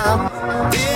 is